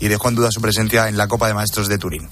y dejó en duda su presencia en la Copa de Maestros de Turín.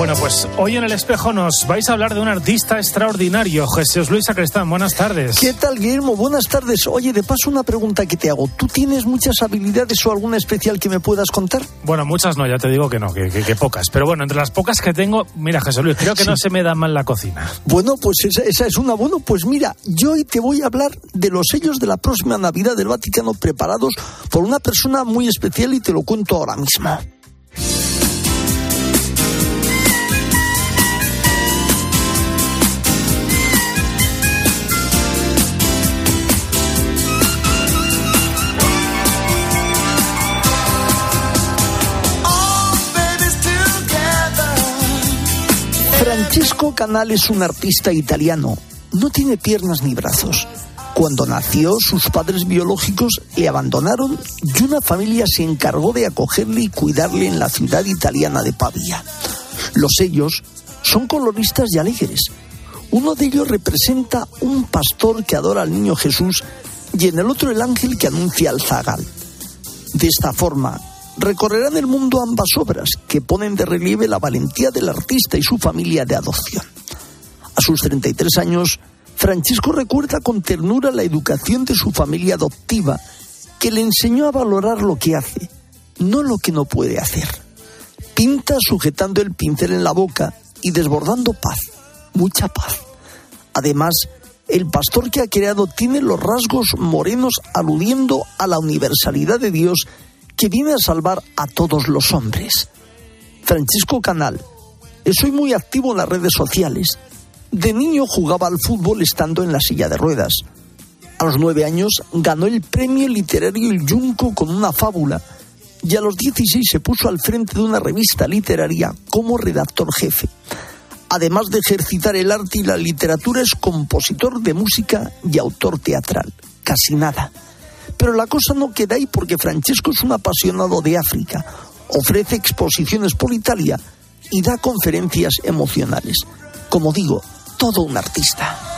Bueno, pues hoy en el espejo nos vais a hablar de un artista extraordinario, Jesús Luis Sacristán. Buenas tardes. ¿Qué tal, Guillermo? Buenas tardes. Oye, de paso, una pregunta que te hago. ¿Tú tienes muchas habilidades o alguna especial que me puedas contar? Bueno, muchas no, ya te digo que no, que, pocas. Pero bueno, entre las pocas que tengo, mira, Jesús Luis, creo que no se me da mal la cocina. Bueno, pues esa, esa es una. Bueno, pues mira, yo hoy te voy a hablar de los sellos de la próxima Navidad del Vaticano preparados por una persona muy especial y te lo cuento ahora mismo. Francesco Canal es un artista italiano. No tiene piernas ni brazos. Cuando nació, sus padres biológicos le abandonaron y una familia se encargó de acogerle y cuidarle en la ciudad italiana de Pavia. Los sellos son coloristas y alegres. Uno de ellos representa un pastor que adora al niño Jesús y en el otro el ángel que anuncia al zagal. De esta forma, recorrerán el mundo ambas obras, que ponen de relieve la valentía del artista y su familia de adopción. A sus 33 años, Francisco recuerda con ternura la educación de su familia adoptiva, que le enseñó a valorar lo que hace, no lo que no puede hacer. Pinta sujetando el pincel en la boca y desbordando paz, mucha paz. Además, el pastor que ha creado tiene los rasgos morenos aludiendo a la universalidad de Dios que viene a salvar a todos los hombres. Francisco Canal es hoy muy activo en las redes sociales. De niño jugaba al fútbol estando en la silla de ruedas. A los nueve años ganó el premio literario El Junco con una fábula y a los 16 se puso al frente de una revista literaria como redactor jefe. Además de ejercitar el arte y la literatura, es compositor de música y autor teatral. Casi nada. Pero la cosa no queda ahí porque Francesco es un apasionado de África, ofrece exposiciones por Italia y da conferencias emocionales. Como digo, todo un artista.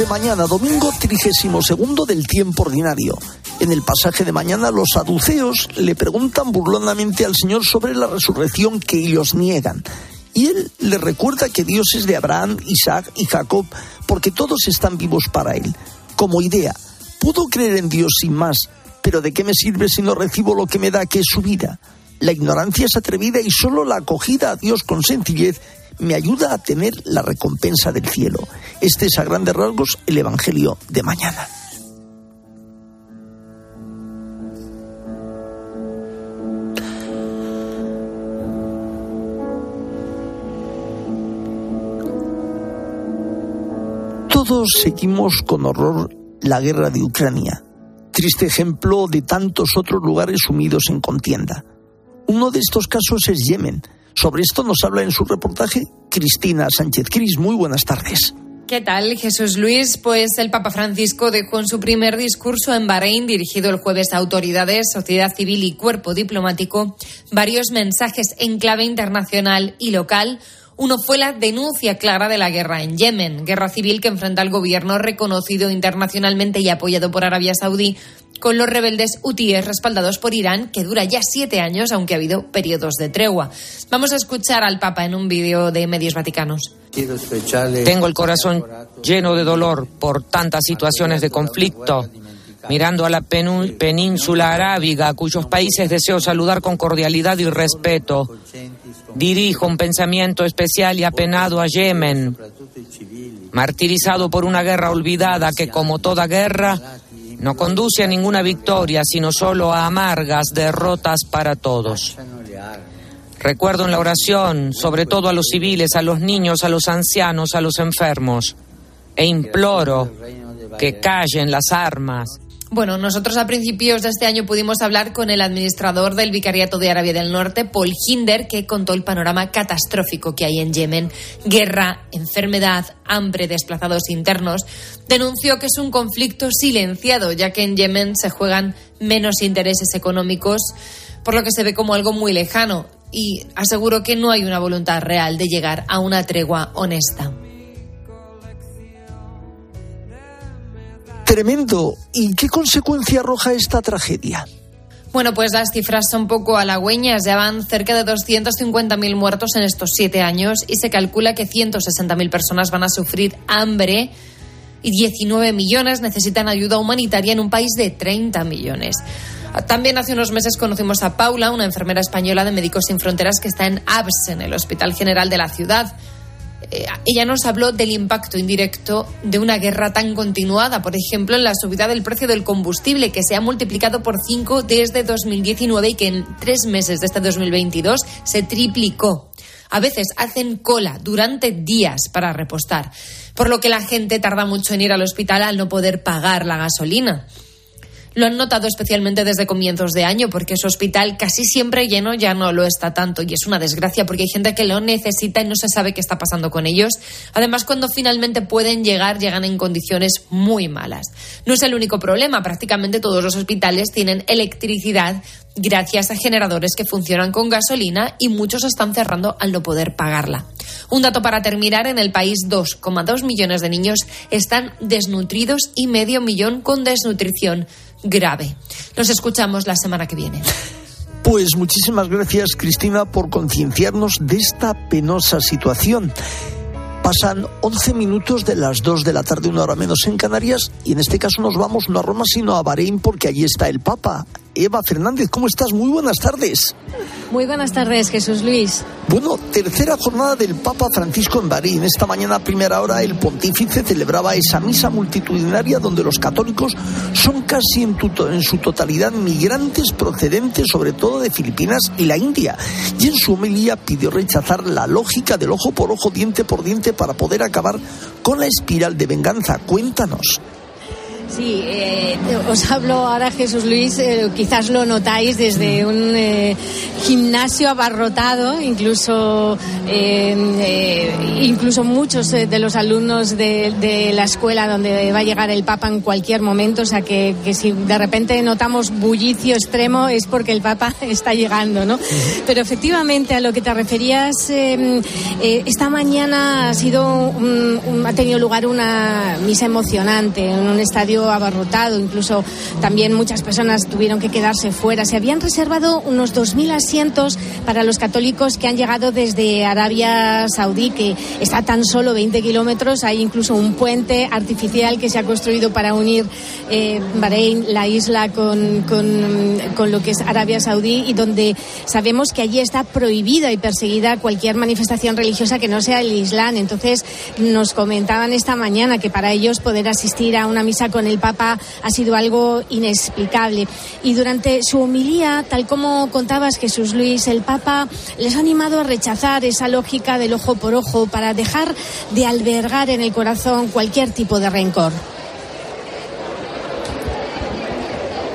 De mañana, domingo 32 del tiempo ordinario. En el pasaje de mañana los saduceos le preguntan burlonamente al Señor sobre la resurrección que ellos niegan. Y él le recuerda que Dios es de Abraham, Isaac y Jacob, porque todos están vivos para él. Como idea, puedo creer en Dios sin más, pero ¿de qué me sirve si no recibo lo que me da, que es su vida? La ignorancia es atrevida y solo la acogida a Dios con sencillez me ayuda a tener la recompensa del cielo. Este es a grandes rasgos el Evangelio de mañana. Todos seguimos con horror la guerra de Ucrania, triste ejemplo de tantos otros lugares sumidos en contienda. Uno de estos casos es Yemen, sobre esto nos habla en su reportaje Cristina Sánchez Cris. Muy buenas tardes. ¿Qué tal, Jesús Luis? Pues el Papa Francisco dejó en su primer discurso en Bahrein, dirigido el jueves a autoridades, sociedad civil y cuerpo diplomático, varios mensajes en clave internacional y local. Uno fue la denuncia clara de la guerra en Yemen, guerra civil que enfrenta al gobierno reconocido internacionalmente y apoyado por Arabia Saudí con los rebeldes hutíes respaldados por Irán, que dura ya siete años, aunque ha habido periodos de tregua. Vamos a escuchar al Papa en un vídeo de medios vaticanos. Tengo el corazón lleno de dolor por tantas situaciones de conflicto. Mirando a la península arábiga, cuyos países deseo saludar con cordialidad y respeto, dirijo un pensamiento especial y apenado a Yemen, martirizado por una guerra olvidada que, como toda guerra, no conduce a ninguna victoria, sino solo a amargas derrotas para todos. Recuerdo en la oración, sobre todo a los civiles, a los niños, a los ancianos, a los enfermos, e imploro que callen las armas bueno, nosotros a principios de este año pudimos hablar con el administrador del Vicariato de Arabia del Norte, Paul Hinder, que contó el panorama catastrófico que hay en Yemen. Guerra, enfermedad, hambre, desplazados internos. Denunció que es un conflicto silenciado, ya que en Yemen se juegan menos intereses económicos por lo que se ve como algo muy lejano y aseguro que no hay una voluntad real de llegar a una tregua honesta. Tremendo. ¿Y qué consecuencia arroja esta tragedia? Bueno, pues las cifras son poco halagüeñas. Ya van cerca de 250.000 muertos en estos siete años y se calcula que 160.000 personas van a sufrir hambre y 19 millones necesitan ayuda humanitaria en un país de 30 millones. También hace unos meses conocimos a Paula, una enfermera española de Médicos Sin Fronteras que está en ABS, en el Hospital General de la ciudad. Eh, ella nos habló del impacto indirecto de una guerra tan continuada, por ejemplo, en la subida del precio del combustible, que se ha multiplicado por cinco desde 2019 y que en tres meses de este 2022 se triplicó. A veces hacen cola durante días para repostar, por lo que la gente tarda mucho en ir al hospital al no poder pagar la gasolina. Lo han notado especialmente desde comienzos de año, porque su hospital casi siempre lleno ya no lo está tanto y es una desgracia porque hay gente que lo necesita y no se sabe qué está pasando con ellos. Además, cuando finalmente pueden llegar, llegan en condiciones muy malas. No es el único problema, prácticamente todos los hospitales tienen electricidad gracias a generadores que funcionan con gasolina y muchos están cerrando al no poder pagarla. Un dato para terminar, en el país 2,2 millones de niños están desnutridos y medio millón con desnutrición grave. Nos escuchamos la semana que viene. Pues muchísimas gracias Cristina por concienciarnos de esta penosa situación. Pasan 11 minutos de las 2 de la tarde, una hora menos en Canarias, y en este caso nos vamos no a Roma, sino a Bahrein, porque allí está el Papa. Eva Fernández, ¿cómo estás? Muy buenas tardes. Muy buenas tardes, Jesús Luis. Bueno, tercera jornada del Papa Francisco en Bahrein. Esta mañana a primera hora el pontífice celebraba esa misa multitudinaria donde los católicos son casi en, en su totalidad migrantes procedentes sobre todo de Filipinas y la India. Y en su homilía pidió rechazar la lógica del ojo por ojo, diente por diente para poder acabar con la espiral de venganza. Cuéntanos. Sí, eh, os hablo ahora, Jesús Luis, eh, quizás lo notáis desde un eh, gimnasio abarrotado, incluso, incluso muchos de los alumnos de, la escuela donde va a llegar el Papa en cualquier momento, o sea que, si de repente notamos bullicio extremo es porque el Papa está llegando, ¿no? Pero efectivamente a lo que te referías, esta mañana ha sido, ha tenido lugar una misa emocionante en un estadio abarrotado, incluso también muchas personas tuvieron que quedarse fuera. Se habían reservado unos 2.000 asientos para los católicos que han llegado desde Arabia Saudí, que está tan solo 20 kilómetros. Hay incluso un puente artificial que se ha construido para unir eh, Bahrein, la isla, con, con, con lo que es Arabia Saudí y donde sabemos que allí está prohibida y perseguida cualquier manifestación religiosa que no sea el Islam. Entonces nos comentaban esta mañana que para ellos poder asistir a una misa con el Papa ha sido algo inexplicable. Y durante su homilía, tal como contabas Jesús Luis, el Papa les ha animado a rechazar esa lógica del ojo por ojo para dejar de albergar en el corazón cualquier tipo de rencor.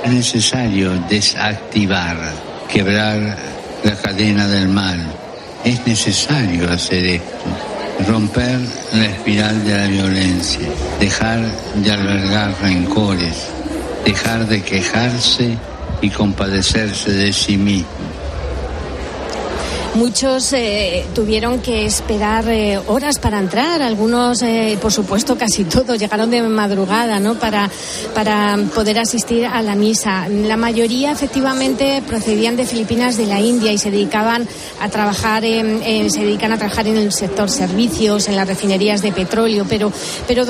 Es necesario desactivar, quebrar la cadena del mal. Es necesario hacer esto romper la espiral de la violencia, dejar de albergar rencores, dejar de quejarse y compadecerse de sí mismo. Muchos eh, tuvieron que esperar eh, horas para entrar, algunos, eh, por supuesto, casi todos llegaron de madrugada, ¿no? Para, para poder asistir a la misa. La mayoría, efectivamente, procedían de Filipinas, de la India y se dedicaban a trabajar, en, se dedican a trabajar en el sector servicios, en las refinerías de petróleo, pero, pero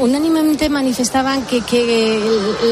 unánimemente manifestaban que, que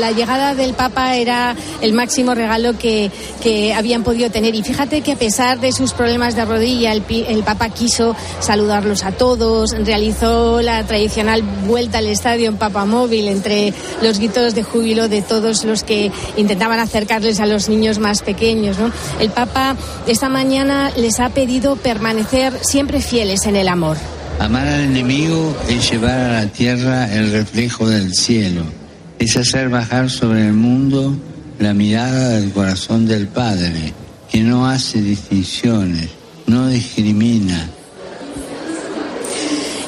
la llegada del Papa era el máximo regalo que, que habían podido tener. Y fíjate que a pesar de sus problemas de rodilla, el, el Papa quiso saludarlos a todos, realizó la tradicional vuelta al estadio en Papamóvil entre los gritos de júbilo de todos los que intentaban acercarles a los niños más pequeños. El Papa esta mañana les ha pedido permanecer siempre fieles en el amor. Amar al enemigo es llevar a la tierra el reflejo del cielo, es hacer bajar sobre el mundo la mirada del corazón del Padre que no hace distinciones, no discrimina.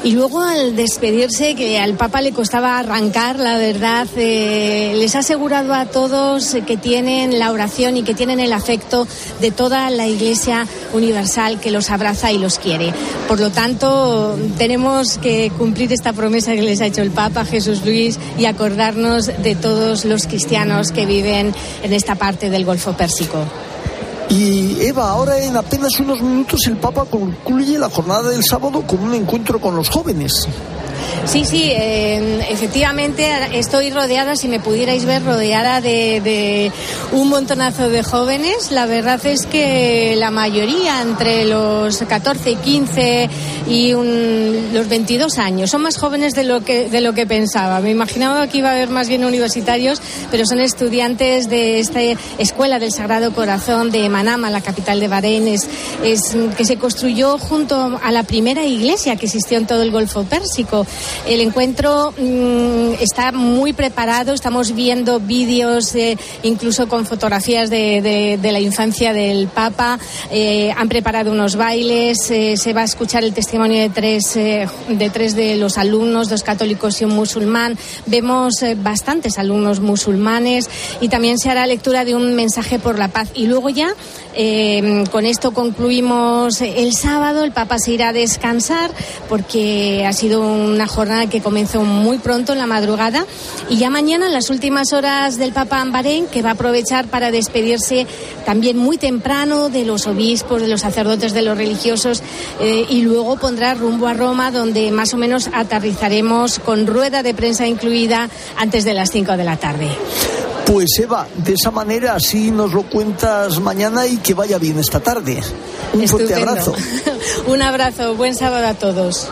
Y luego al despedirse, que al Papa le costaba arrancar, la verdad, eh, les ha asegurado a todos que tienen la oración y que tienen el afecto de toda la Iglesia Universal que los abraza y los quiere. Por lo tanto, tenemos que cumplir esta promesa que les ha hecho el Papa Jesús Luis y acordarnos de todos los cristianos que viven en esta parte del Golfo Pérsico. Y Eva, ahora en apenas unos minutos el Papa concluye la jornada del sábado con un encuentro con los jóvenes. Sí, sí, eh, efectivamente estoy rodeada, si me pudierais ver, rodeada de, un montonazo de jóvenes. La verdad es que la mayoría, entre los 14 y 15 y los 22 años, son más jóvenes de lo, que, de lo que pensaba. Me imaginaba que iba a haber más bien universitarios, pero son estudiantes de esta Escuela del Sagrado Corazón de Manama, la capital de Bahrein, es, que se construyó junto a la primera iglesia que existió en todo el Golfo Pérsico. El encuentro mm, está muy preparado, estamos viendo vídeos, eh, incluso con fotografías de, la infancia del Papa. Eh, han preparado unos bailes, eh, se va a escuchar el testimonio de tres, de tres de los alumnos, dos católicos y un musulmán. Vemos bastantes alumnos musulmanes y también se hará lectura de un mensaje por la paz. Y luego ya eh, con esto concluimos el sábado. El Papa se irá a descansar porque ha sido una jornada que comenzó muy pronto en la madrugada. Y ya mañana, en las últimas horas del Papa en que va a aprovechar para despedirse también muy temprano de los obispos, de los sacerdotes, de los religiosos. Eh, y luego pondrá rumbo a Roma, donde más o menos aterrizaremos con rueda de prensa incluida antes de las 5 de la tarde. Pues Eva, de esa manera así nos lo cuentas mañana y que vaya bien esta tarde. Un fuerte abrazo. Un abrazo, buen sábado a todos.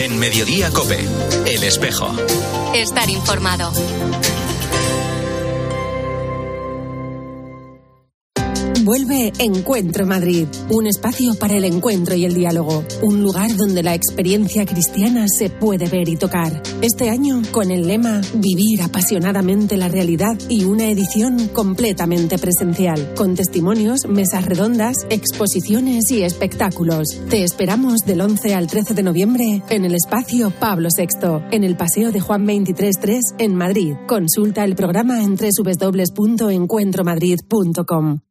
En Mediodía Cope, El Espejo. Estar informado. Vuelve Encuentro Madrid, un espacio para el encuentro y el diálogo, un lugar donde la experiencia cristiana se puede ver y tocar. Este año con el lema Vivir apasionadamente la realidad y una edición completamente presencial, con testimonios, mesas redondas, exposiciones y espectáculos. Te esperamos del 11 al 13 de noviembre en el espacio Pablo VI, en el Paseo de Juan 23.3 en Madrid. Consulta el programa en www.encuentromadrid.com.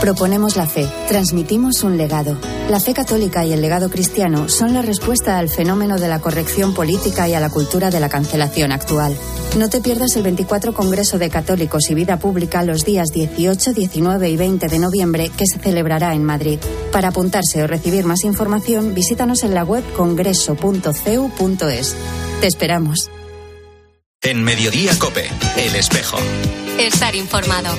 Proponemos la fe, transmitimos un legado. La fe católica y el legado cristiano son la respuesta al fenómeno de la corrección política y a la cultura de la cancelación actual. No te pierdas el 24 Congreso de Católicos y Vida Pública los días 18, 19 y 20 de noviembre que se celebrará en Madrid. Para apuntarse o recibir más información, visítanos en la web congreso.cu.es. Te esperamos. En Mediodía Cope, El Espejo. Estar informado.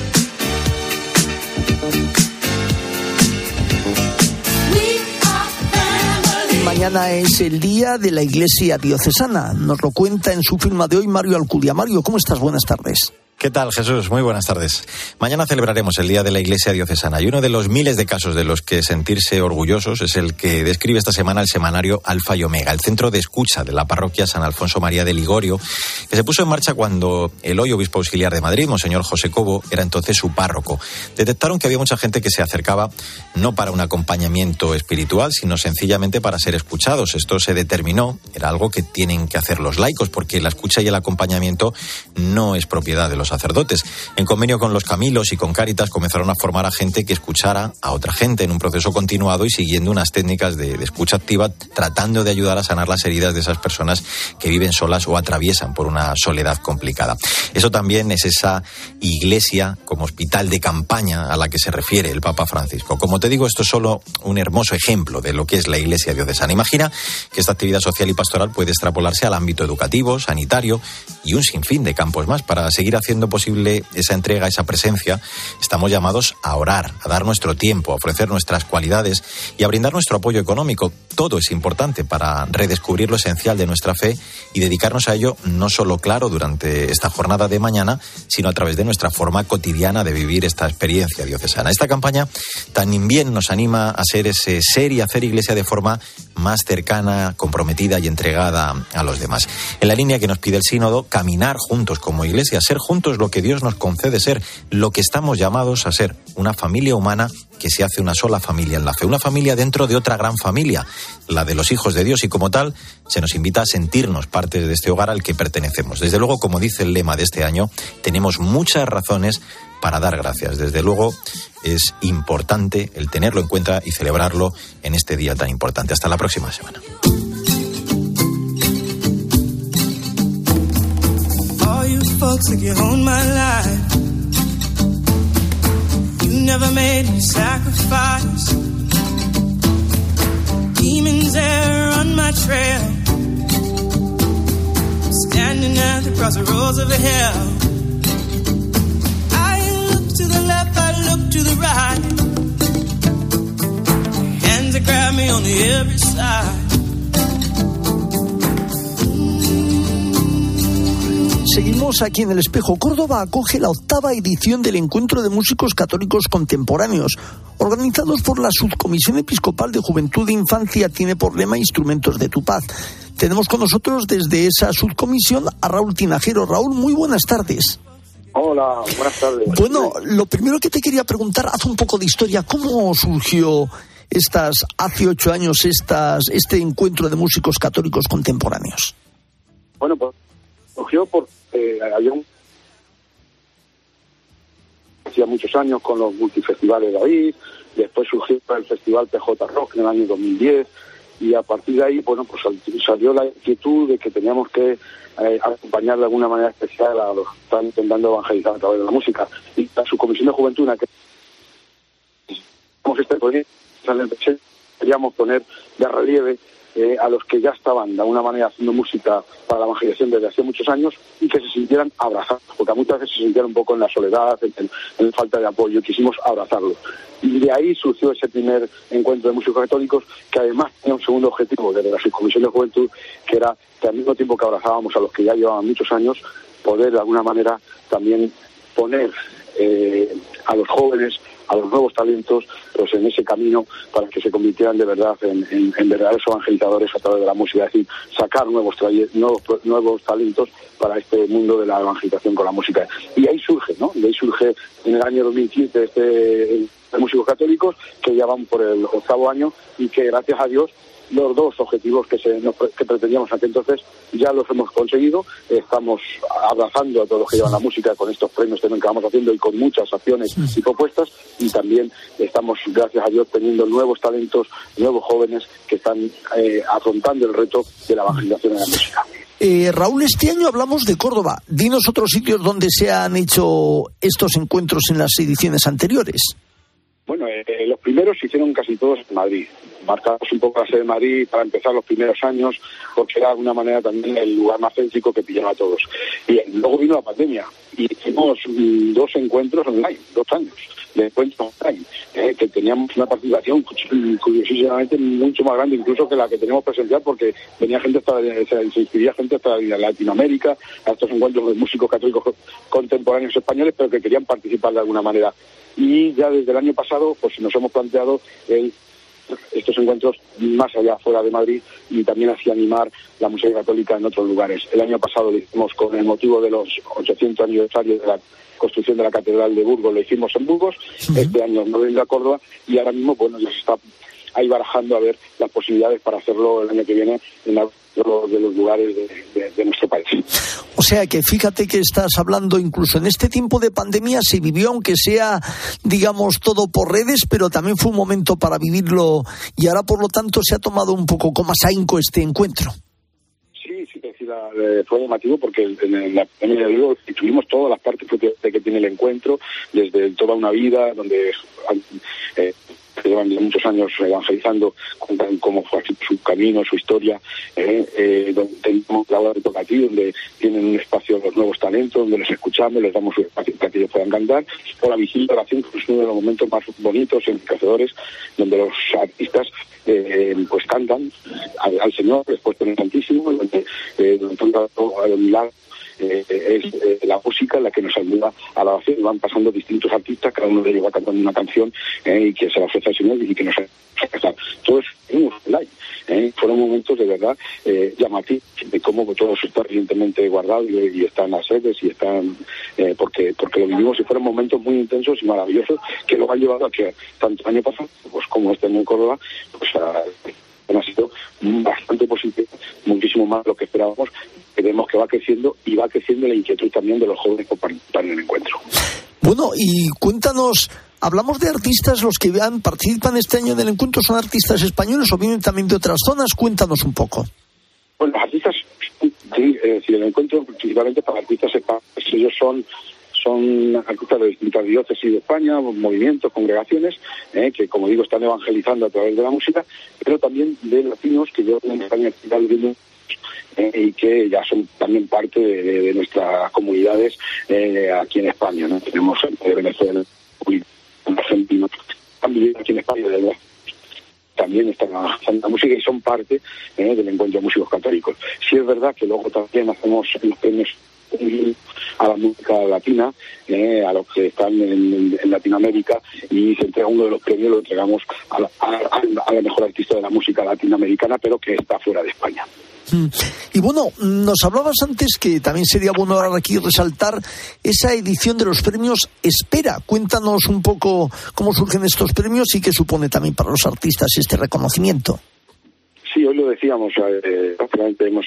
Mañana es el día de la Iglesia Diocesana. Nos lo cuenta en su firma de hoy Mario Alcudia. Mario, ¿cómo estás? Buenas tardes. ¿Qué tal, Jesús? Muy buenas tardes. Mañana celebraremos el Día de la Iglesia Diocesana y uno de los miles de casos de los que sentirse orgullosos es el que describe esta semana el semanario Alfa y Omega, el centro de escucha de la parroquia San Alfonso María de Ligorio, que se puso en marcha cuando el hoy obispo auxiliar de Madrid, Monseñor José Cobo, era entonces su párroco. Detectaron que había mucha gente que se acercaba no para un acompañamiento espiritual, sino sencillamente para ser escuchados. Esto se determinó, era algo que tienen que hacer los laicos, porque la escucha y el acompañamiento no es propiedad de los sacerdotes. En convenio con los Camilos y con Cáritas comenzaron a formar a gente que escuchara a otra gente en un proceso continuado y siguiendo unas técnicas de, escucha activa, tratando de ayudar a sanar las heridas de esas personas que viven solas o atraviesan por una soledad complicada. Eso también es esa iglesia como hospital de campaña a la que se refiere el Papa Francisco. Como te digo, esto es solo un hermoso ejemplo de lo que es la iglesia diocesana. Imagina que esta actividad social y pastoral puede extrapolarse al ámbito educativo, sanitario y un sinfín de campos más para seguir haciendo posible esa entrega, esa presencia, estamos llamados a orar, a dar nuestro tiempo, a ofrecer nuestras cualidades y a brindar nuestro apoyo económico. Todo es importante para redescubrir lo esencial de nuestra fe y dedicarnos a ello no solo, claro, durante esta jornada de mañana, sino a través de nuestra forma cotidiana de vivir esta experiencia diocesana. Esta campaña también nos anima a ser ese ser y hacer iglesia de forma más cercana, comprometida y entregada a los demás. En la línea que nos pide el sínodo, caminar juntos como iglesia, ser juntos es lo que Dios nos concede ser, lo que estamos llamados a ser, una familia humana que se hace una sola familia en la fe, una familia dentro de otra gran familia, la de los hijos de Dios, y como tal se nos invita a sentirnos parte de este hogar al que pertenecemos. Desde luego, como dice el lema de este año, tenemos muchas razones para dar gracias. Desde luego es importante el tenerlo en cuenta y celebrarlo en este día tan importante. Hasta la próxima semana. You hold my life. You never made me sacrifice. Demons there on my trail. Standing at the crossroads of hell. I look to the left, I look to the right. Hands that grab me on every side. Seguimos aquí en el espejo. Córdoba acoge la octava edición del Encuentro de Músicos Católicos Contemporáneos, organizados por la Subcomisión Episcopal de Juventud e Infancia, tiene por lema Instrumentos de tu Paz. Tenemos con nosotros desde esa subcomisión a Raúl Tinajero. Raúl, muy buenas tardes. Hola, buenas tardes. Bueno, lo primero que te quería preguntar, haz un poco de historia. ¿Cómo surgió estas, hace ocho años, estas, este encuentro de músicos católicos contemporáneos? Bueno, pues surgió por había un hacía muchos años con los multifestivales de ahí, después surgió el Festival PJ Rock en el año 2010 y a partir de ahí, bueno, pues salió la inquietud de que teníamos que eh, acompañar de alguna manera especial a los que están intentando evangelizar a través de la música. Y a su comisión de juventud, que este proyecto, queríamos poner de relieve eh, a los que ya estaban de alguna manera haciendo música para la evangelización desde hace muchos años y que se sintieran abrazados, porque muchas veces se sintieron un poco en la soledad, en, falta de apoyo, quisimos abrazarlos. Y de ahí surgió ese primer encuentro de músicos católicos, que además tenía un segundo objetivo desde la Subcomisión de Juventud, que era que al mismo tiempo que abrazábamos a los que ya llevaban muchos años, poder de alguna manera también poner eh, a los jóvenes a los nuevos talentos pues en ese camino para que se convirtieran de verdad en, verdaderos evangelizadores a través de la música, es decir, sacar nuevos, nuevos, nuevos talentos para este mundo de la evangelización con la música. Y ahí surge, ¿no? Y ahí surge en el año 2015 este de músicos católicos que ya van por el octavo año y que gracias a Dios los dos objetivos que, se, que pretendíamos aquí entonces ya los hemos conseguido. Estamos abrazando a todos los que llevan la música con estos premios también que vamos haciendo y con muchas acciones y propuestas. Y también estamos, gracias a Dios, teniendo nuevos talentos, nuevos jóvenes que están eh, afrontando el reto de la evangelización en la música. Eh, Raúl, este año hablamos de Córdoba. Dinos otros sitios donde se han hecho estos encuentros en las ediciones anteriores. Bueno, eh, los primeros se hicieron casi todos en Madrid. Marcamos un poco la sede de Madrid para empezar los primeros años, porque era de alguna manera también el lugar más céntrico que pillaba a todos. Y luego vino la pandemia y hicimos mm, dos encuentros online, dos años de encuentros online, eh, que teníamos una participación curiosísimamente mucho más grande incluso que la que tenemos presencial, porque venía gente hasta, se inscribía gente hasta Latinoamérica a estos encuentros de músicos católicos contemporáneos españoles, pero que querían participar de alguna manera y ya desde el año pasado pues nos hemos planteado estos encuentros más allá fuera de Madrid y también hacia animar la música católica en otros lugares. El año pasado lo hicimos con el motivo de los 800 aniversarios de la construcción de la Catedral de Burgos, lo hicimos en Burgos, este año no venga a Córdoba y ahora mismo bueno ya se está ahí barajando a ver las posibilidades para hacerlo el año que viene en de los lugares de, nuestro país. O sea que fíjate que estás hablando incluso en este tiempo de pandemia se vivió aunque sea digamos todo por redes, pero también fue un momento para vivirlo y ahora por lo tanto se ha tomado un poco con más ahínco este encuentro. Sí, sí, eh, fue llamativo porque en la pandemia de tuvimos todas las partes que tiene el encuentro, desde toda una vida, donde eh, que llevan muchos años evangelizando, cuentan cómo fue su camino, su historia, eh, eh, donde tenemos la hora de tocar aquí, donde tienen un espacio los nuevos talentos, donde les escuchamos, les damos su espacio para que ellos puedan cantar, o la vigilia de oración, que es uno de los momentos más bonitos, enriquecedores, donde los artistas eh, pues cantan al, Señor, después del Santísimo, donde, eh, donde todo el milagro eh, es eh, la música la que nos ayuda a la oración. Van pasando distintos artistas, cada uno de ellos va cantando una canción eh, y que se la ofrece al Señor y que nos ayuda a cantar. Todo es un live. ¿eh? Fueron momentos de verdad eh, llamativos de cómo todo eso está evidentemente guardado y, y está en las sedes y están porque porque lo vivimos y fueron momentos muy intensos y maravillosos que luego han llevado a que tanto año pasado pues como este en Córdoba pues a- ha sido bastante positivo, muchísimo más de lo que esperábamos. Creemos que va creciendo y va creciendo la inquietud también de los jóvenes por participar en el encuentro. Bueno, y cuéntanos, hablamos de artistas, los que han, participan este año del encuentro son artistas españoles o vienen también de otras zonas, cuéntanos un poco. Bueno, los artistas, sí, decir, el encuentro principalmente para artistas españoles, ellos son son artistas de distintas diócesis de España, movimientos, congregaciones, eh, que como digo están evangelizando a través de la música, pero también de latinos que llevan en España actividad viviendo eh, y que ya son también parte de, nuestras comunidades eh, aquí en España. Tenemos gente de Venezuela, argentinos, están viviendo aquí en España de verdad también están la música y son parte del encuentro de músicos católicos. Sí es verdad que luego también hacemos los premios a la música latina, eh, a los que están en, Latinoamérica y se entrega uno de los premios, lo entregamos a la, a- la mejor artista de la música latinoamericana, pero que está fuera de España. Mm. Y bueno, nos hablabas antes que también sería bueno ahora aquí resaltar esa edición de los premios Espera. Cuéntanos un poco cómo surgen estos premios y qué supone también para los artistas este reconocimiento. Sí, hoy lo decíamos, eh, hemos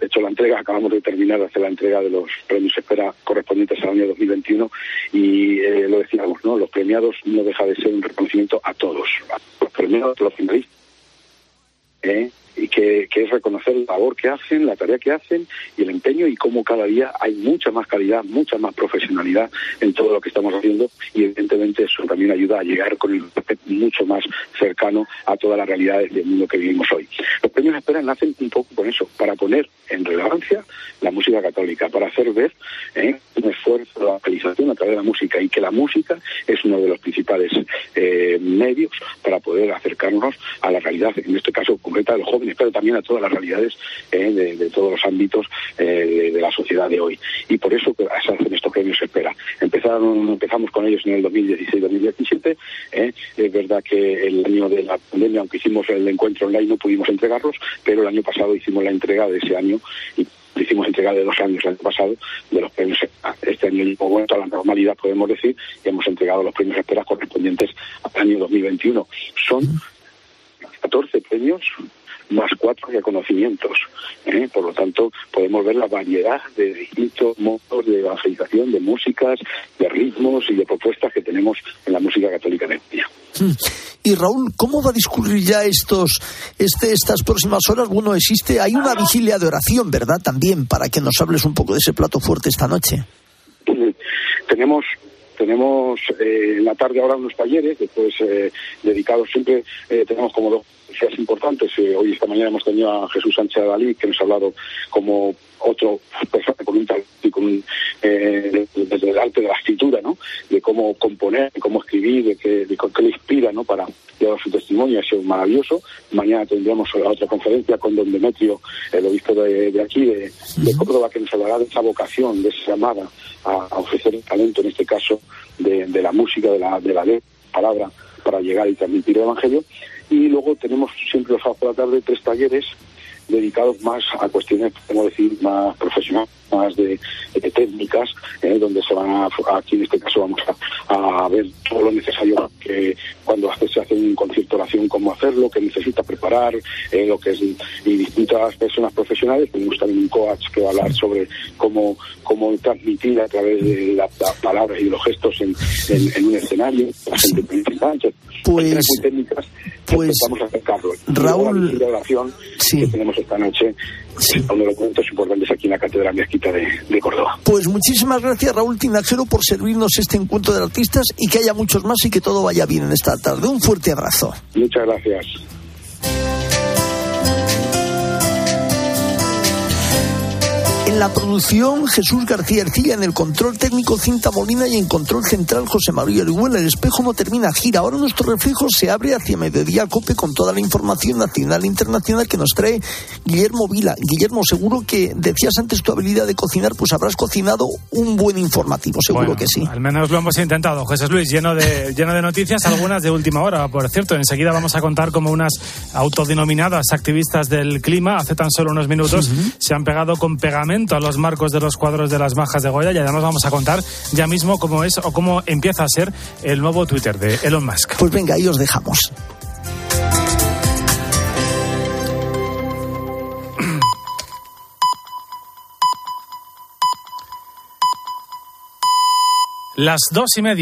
hecho la entrega, acabamos de terminar de hacer la entrega de los premios Espera correspondientes al año 2021 y eh, lo decíamos, ¿no? Los premiados no deja de ser un reconocimiento a todos, a los premiados, a los finalistas, ¿eh? Y que, es reconocer la labor que hacen, la tarea que hacen y el empeño y cómo cada día hay mucha más calidad, mucha más profesionalidad en todo lo que estamos haciendo y evidentemente eso también ayuda a llegar con el mucho más cercano a todas las realidades del mundo que vivimos hoy. Los premios Espera nacen un poco con eso, para poner en relevancia la música católica, para hacer ver ¿eh? un esfuerzo de evangelización a través de la música y que la música es uno de los principales eh, medios para poder acercarnos a la realidad, en este caso concreta de los jóvenes, pero también a todas las realidades eh, de, todos los ámbitos eh, de, la sociedad de hoy. Y por eso se hacen estos premios Espera. Empezaron, empezamos con ellos en el 2016-2017. eh, es verdad que el año de la pandemia, aunque hicimos el encuentro online, no pudimos entregarlos, pero el año pasado hicimos la entrega de ese año y hicimos entrega de dos años el año pasado de los premios. Este año hemos vuelto a la normalidad, podemos decir, y hemos entregado los premios Espera correspondientes al año 2021. Son 14 premios más cuatro reconocimientos. ¿eh? Por lo tanto, podemos ver la variedad de distintos modos de evangelización, de músicas, de ritmos y de propuestas que tenemos en la música católica en España. Mm. Y Raúl, ¿cómo va a discurrir ya estos, este, estas próximas horas? Bueno, existe, hay una vigilia de oración, ¿verdad? También, para que nos hables un poco de ese plato fuerte esta noche. Tenemos tenemos eh, en la tarde ahora unos talleres, después eh, dedicados siempre, eh, tenemos como dos noticias importantes. Hoy esta mañana hemos tenido a Jesús Sánchez Dalí, que nos ha hablado como otro persona con un talento con desde el arte de la escritura, ¿no? De cómo componer, de cómo escribir, de qué, de qué le inspira, ¿no? Para llevar su testimonio, ha sido maravilloso. Mañana tendremos otra conferencia con don Demetrio, el obispo de, de aquí, de, de Córdoba, que nos hablará de esa vocación, de esa llamada a, a ofrecer el talento, en este caso, de, de la música, de la, de la ley, palabra, para llegar y transmitir el Evangelio. Y luego tenemos siempre los sábados por la tarde tres talleres dedicados más a cuestiones, podemos decir, más profesionales, más de, de técnicas, eh, donde se van a, aquí en este caso vamos a, a ver todo lo necesario que cuando se hace un concierto oración, cómo hacerlo, que necesita preparar, eh, lo que es, y distintas personas profesionales, tenemos también un coach que va a hablar sobre cómo, cómo transmitir a través de las las palabras y los gestos en, en, en un escenario, la gente principal, Pues, técnicas, pues vamos a acercarlo. Raúl, la que tenemos esta noche, uno de los momentos importantes aquí en la Catedral Mezquita de, de Córdoba. Pues muchísimas gracias, Raúl Tinajero, por servirnos este encuentro de artistas y que haya muchos más y que todo vaya bien en esta tarde. Un fuerte abrazo. Muchas gracias. En la producción, Jesús García Ercilla, en el control técnico Cinta Molina y en control central José María Orihuela. El espejo no termina, gira. Ahora nuestro reflejo se abre hacia mediodía cope con toda la información nacional e internacional que nos trae Guillermo Vila. Guillermo, seguro que decías antes tu habilidad de cocinar, pues habrás cocinado un buen informativo, seguro que sí. Al menos lo hemos intentado. Jesús Luis, lleno de, lleno de noticias, algunas de última hora, por cierto. Enseguida vamos a contar cómo unas autodenominadas activistas del clima, hace tan solo unos minutos, se han pegado con pegamento a los marcos de los cuadros de las majas de Goya y además vamos a contar ya mismo cómo es o cómo empieza a ser el nuevo Twitter de Elon Musk. Pues venga, ahí os dejamos. Las dos y media.